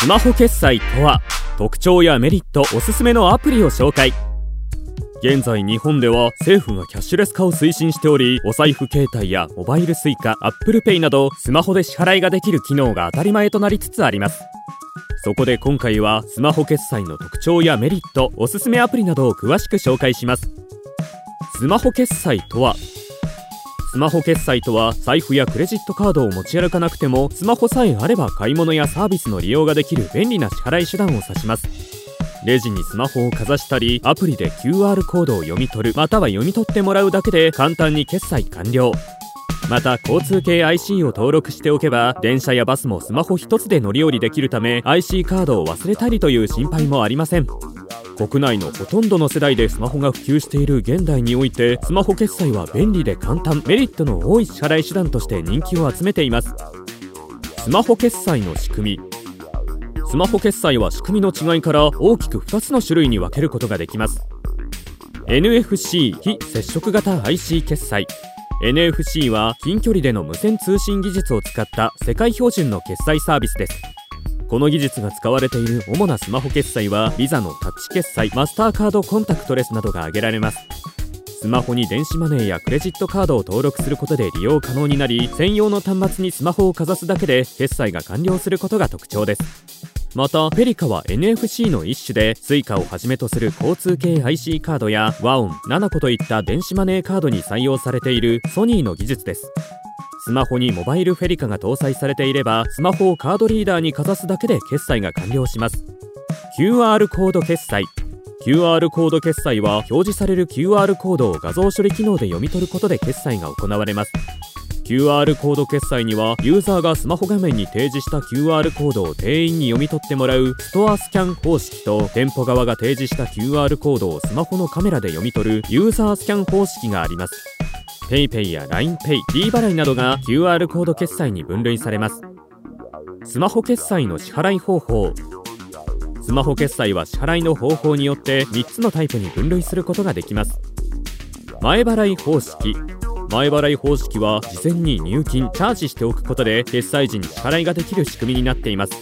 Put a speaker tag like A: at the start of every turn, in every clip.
A: スマホ決済とは特徴やメリットおすすめのアプリを紹介。現在日本では政府がキャッシュレス化を推進しておりお財布携帯やモバイル Suica、Apple Pay などスマホで支払いができる機能が当たり前となりつつあります。そこで今回はスマホ決済の特徴やメリットおすすめアプリなどを詳しく紹介します。スマホ決済とはスマホ決済とは財布やクレジットカードを持ち歩かなくてもスマホさえあれば買い物やサービスの利用ができる便利な支払い手段を指します。レジにスマホをかざしたりアプリで QR コードを読み取るまたは読み取ってもらうだけで簡単に決済完了。また交通系 IC を登録しておけば電車やバスもスマホ1つで乗り降りできるため IC カードを忘れたりという心配もありません。国内のほとんどの世代でスマホが普及している現代においてスマホ決済は便利で簡単メリットの多い支払い手段として人気を集めています。スマホ決済の仕組み。スマホ決済は仕組みの違いから大きく2つの種類に分けることができます。NFC 非接触型 IC 決済。NFC は近距離での無線通信技術を使った世界標準の決済サービスです。この技術が使われている主なスマホ決済はビザのタッチ決済マスターカードコンタクトレスなどが挙げられます。スマホに電子マネーやクレジットカードを登録することで利用可能になり専用の端末にスマホをかざすだけで決済が完了することが特徴です。またペリカは NFC の一種で Suica をはじめとする交通系 IC カードや WAON、7個といった電子マネーカードに採用されているソニーの技術です。スマホにモバイルフェリカが搭載されていればスマホをカードリーダーにかざすだけで決済が完了します。QR コード決済。QR コード決済は表示される QR コードを画像処理機能で読み取ることで決済が行われます。QR コード決済にはユーザーがスマホ画面に提示した QR コードを店員に読み取ってもらうストアスキャン方式と店舗側が提示した QR コードをスマホのカメラで読み取るユーザースキャン方式があります。PayPay や LINEPay、D 払いなどが QR コード決済に分類されます。スマホ決済の支払い方法。スマホ決済は支払いの方法によって3つのタイプに分類することができます。前払い方式。前払い方式は事前に入金チャージしておくことで決済時に支払いができる仕組みになっています。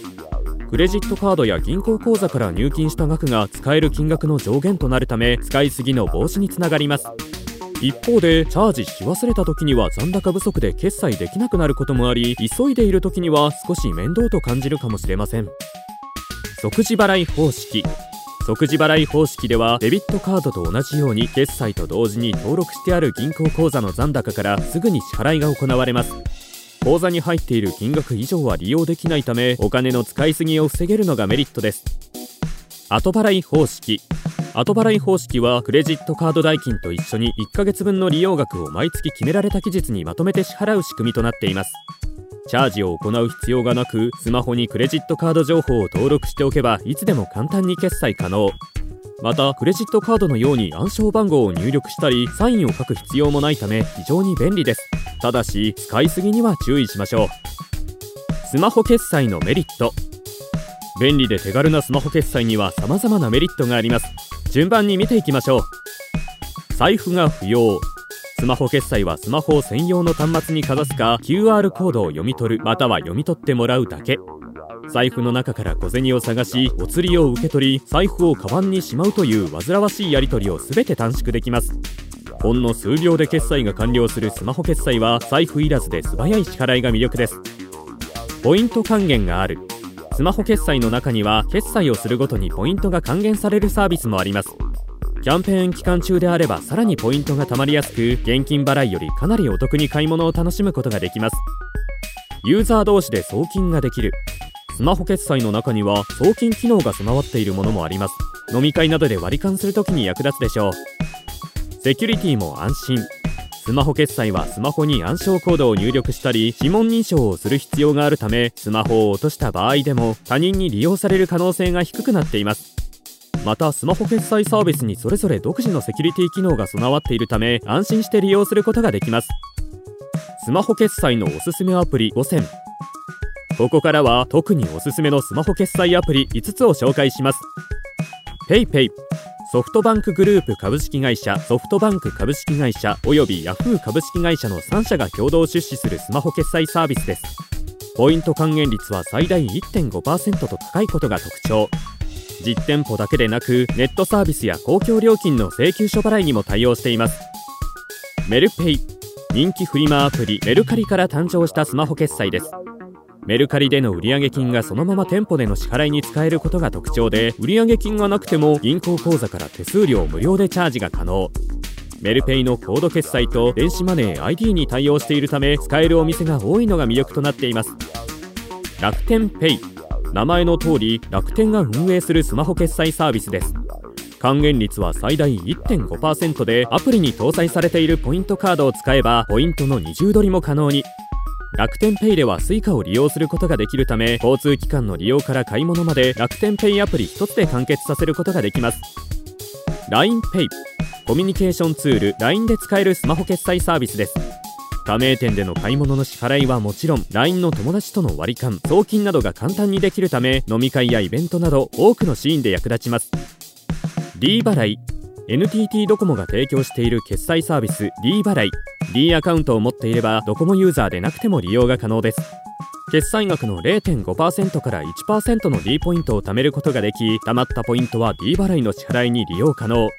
A: クレジットカードや銀行口座から入金した額が使える金額の上限となるため使いすぎの防止につながります。一方でチャージし忘れた時には残高不足で決済できなくなることもあり急いでいる時には少し面倒と感じるかもしれません。即時払い方式。即時払い方式ではデビットカードと同じように決済と同時に登録してある銀行口座の残高からすぐに支払いが行われます。口座に入っている金額以上は利用できないためお金の使いすぎを防げるのがメリットです。後払い方式。後払い方式はクレジットカード代金と一緒に1ヶ月分の利用額を毎月決められた期日にまとめて支払う仕組みとなっています。チャージを行う必要がなくスマホにクレジットカード情報を登録しておけばいつでも簡単に決済可能。またクレジットカードのように暗証番号を入力したりサインを書く必要もないため非常に便利です。ただし使いすぎには注意しましょう。スマホ決済のメリット。便利で手軽なスマホ決済には様々なメリットがあります。順番に見ていきましょう。財布が不要。スマホ決済はスマホを専用の端末にかざすか QR コードを読み取るまたは読み取ってもらうだけ。財布の中から小銭を探しお釣りを受け取り財布をカバンにしまうという煩わしいやり取りを全て短縮できます。ほんの数秒で決済が完了するスマホ決済は財布いらずで素早い支払いが魅力です。ポイント還元がある。スマホ決済の中には決済をするごとにポイントが還元されるサービスもあります。キャンペーン期間中であればさらにポイントが貯まりやすく現金払いよりかなりお得に買い物を楽しむことができます。ユーザー同士で送金ができる。スマホ決済の中には送金機能が備わっているものもあります。飲み会などで割り勘するときに役立つでしょう。セキュリティも安心。スマホ決済はスマホに暗証コードを入力したり指紋認証をする必要があるためスマホを落とした場合でも他人に利用される可能性が低くなっています。またスマホ決済サービスにそれぞれ独自のセキュリティ機能が備わっているため安心して利用することができます。スマホ決済のおすすめアプリ5選ここからは特におすすめのスマホ決済アプリ5つを紹介します。PayPay ソフトバンクグループ株式会社ソフトバンク株式会社およびヤフー株式会社の3社が共同出資するスマホ決済サービスです。ポイント還元率は最大1.5%と高いことが特徴。実店舗だけでなくネットサービスや公共料金の請求書払いにも対応しています。メルペイ人気フリマアプリメルカリから誕生したスマホ決済です。メルカリでの売上金がそのまま店舗での支払いに使えることが特徴で売上金がなくても銀行口座から手数料無料でチャージが可能。メルペイのコード決済と電子マネー ID に対応しているため使えるお店が多いのが魅力となっています。楽天ペイ。名前の通り楽天が運営するスマホ決済サービスです。還元率は最大1.5%でアプリに搭載されているポイントカードを使えばポイントの二重取りも可能に。楽天ペイでは Suica を利用することができるため交通機関の利用から買い物まで楽天ペイアプリ1つで完結させることができます。LINEPay コミュニケーションツール LINE で使えるスマホ決済サービスです加盟店での買い物の支払いはもちろん LINE の友達との割り勘送金などが簡単にできるため飲み会やイベントなど多くのシーンで役立ちます。D 払い NTT ドコモが提供している決済サービス D 払い。D アカウントを持っていればドコモユーザーでなくても利用が可能です。決済額の0.5%から1%の D ポイントを貯めることができ貯まったポイントは D 払いの支払いに利用可能。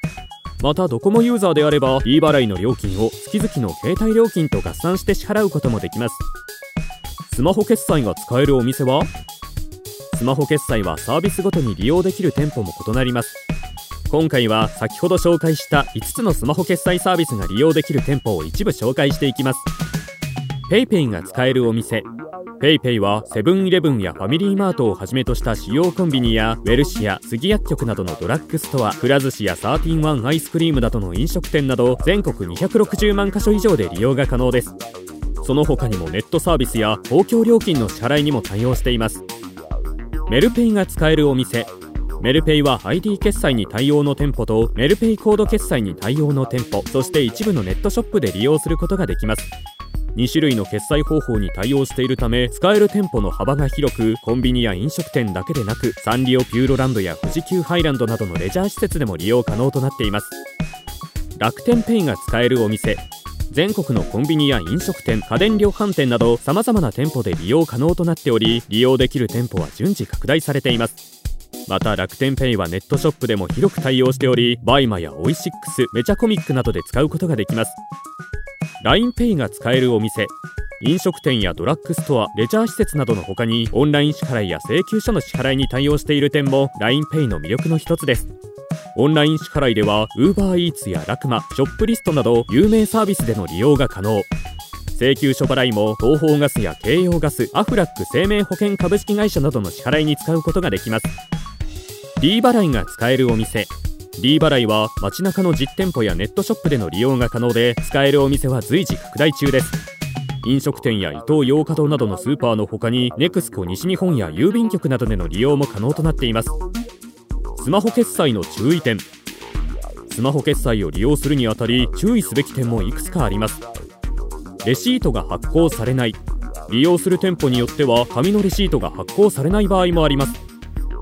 A: またドコモユーザーであれば D 払いの料金を月々の携帯料金と合算して支払うこともできます。スマホ決済が使えるお店は？スマホ決済はサービスごとに利用できる店舗も異なります。今回は先ほど紹介した5つのスマホ決済サービスが利用できる店舗を一部紹介していきます。PayPay が使えるお店。PayPay はセブンイレブンやファミリーマートをはじめとした主要コンビニやウェルシア杉薬局などのドラッグストアくら寿司やサーティワンアイスクリームなどの飲食店など全国260万箇所以上で利用が可能です。その他にもネットサービスや公共料金の支払いにも対応していますメルペイが使えるお店メルペイは ID 決済に対応の店舗とメルペイコード決済に対応の店舗そして一部のネットショップで利用することができます。2種類の決済方法に対応しているため使える店舗の幅が広くコンビニや飲食店だけでなくサンリオピューロランドや富士急ハイランドなどのレジャー施設でも利用可能となっています。楽天ペイが使えるお店全国のコンビニや飲食店家電量販店など様々な店舗で利用可能となっており利用できる店舗は順次拡大されています。また楽天ペイはネットショップでも広く対応しておりバイマやオイシックスメチャコミックなどで使うことができます。LINEPay が使えるお店飲食店やドラッグストアレジャー施設などの他にオンライン支払いや請求書の支払いに対応している点も LINEPay の魅力の一つです。オンライン支払いでは UberEats やラクマショップリストなど有名サービスでの利用が可能。請求書払いも東方ガスや京葉ガスアフラック生命保険株式会社などの支払いに使うことができます。D 払いが使えるお店。D 払いは街中の実店舗やネットショップでの利用が可能で使えるお店は随時拡大中です。飲食店やイトーヨーカドーなどのスーパーの他に NEXCO 西日本や郵便局などでの利用も可能となっています。スマホ決済の注意点。スマホ決済を利用するにあたり注意すべき点もいくつかあります。レシートが発行されない。利用する店舗によっては紙のレシートが発行されない場合もあります。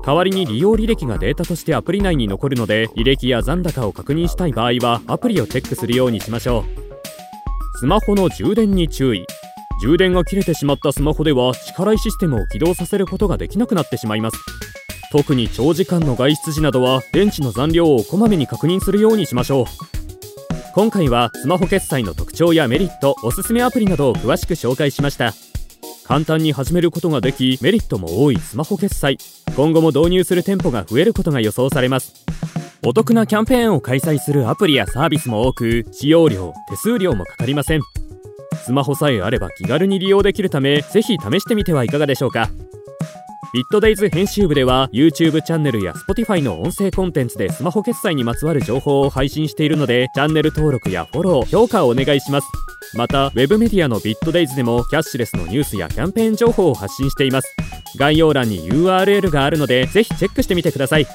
A: 代わりに利用履歴がデータとしてアプリ内に残るので履歴や残高を確認したい場合はアプリをチェックするようにしましょう。スマホの充電に注意。充電が切れてしまったスマホでは力いシステムを起動させることができなくなってしまいます。特に長時間の外出時などは電池の残量をこまめに確認するようにしましょう。今回はスマホ決済の特徴やメリットおすすめアプリなどを詳しく紹介しました。簡単に始めることができメリットも多いスマホ決済。今後も導入する店舗が増えることが予想されます。お得なキャンペーンを開催するアプリやサービスも多く使用料手数料もかかりません。スマホさえあれば気軽に利用できるためぜひ試してみてはいかがでしょうか。ビットデイズ編集部では YouTube チャンネルや Spotify の音声コンテンツでスマホ決済にまつわる情報を配信しているのでチャンネル登録やフォロー評価をお願いします。また Web メディアのビットデイズでもキャッシュレスのニュースやキャンペーン情報を発信しています。概要欄に URL があるのでぜひチェックしてみてください。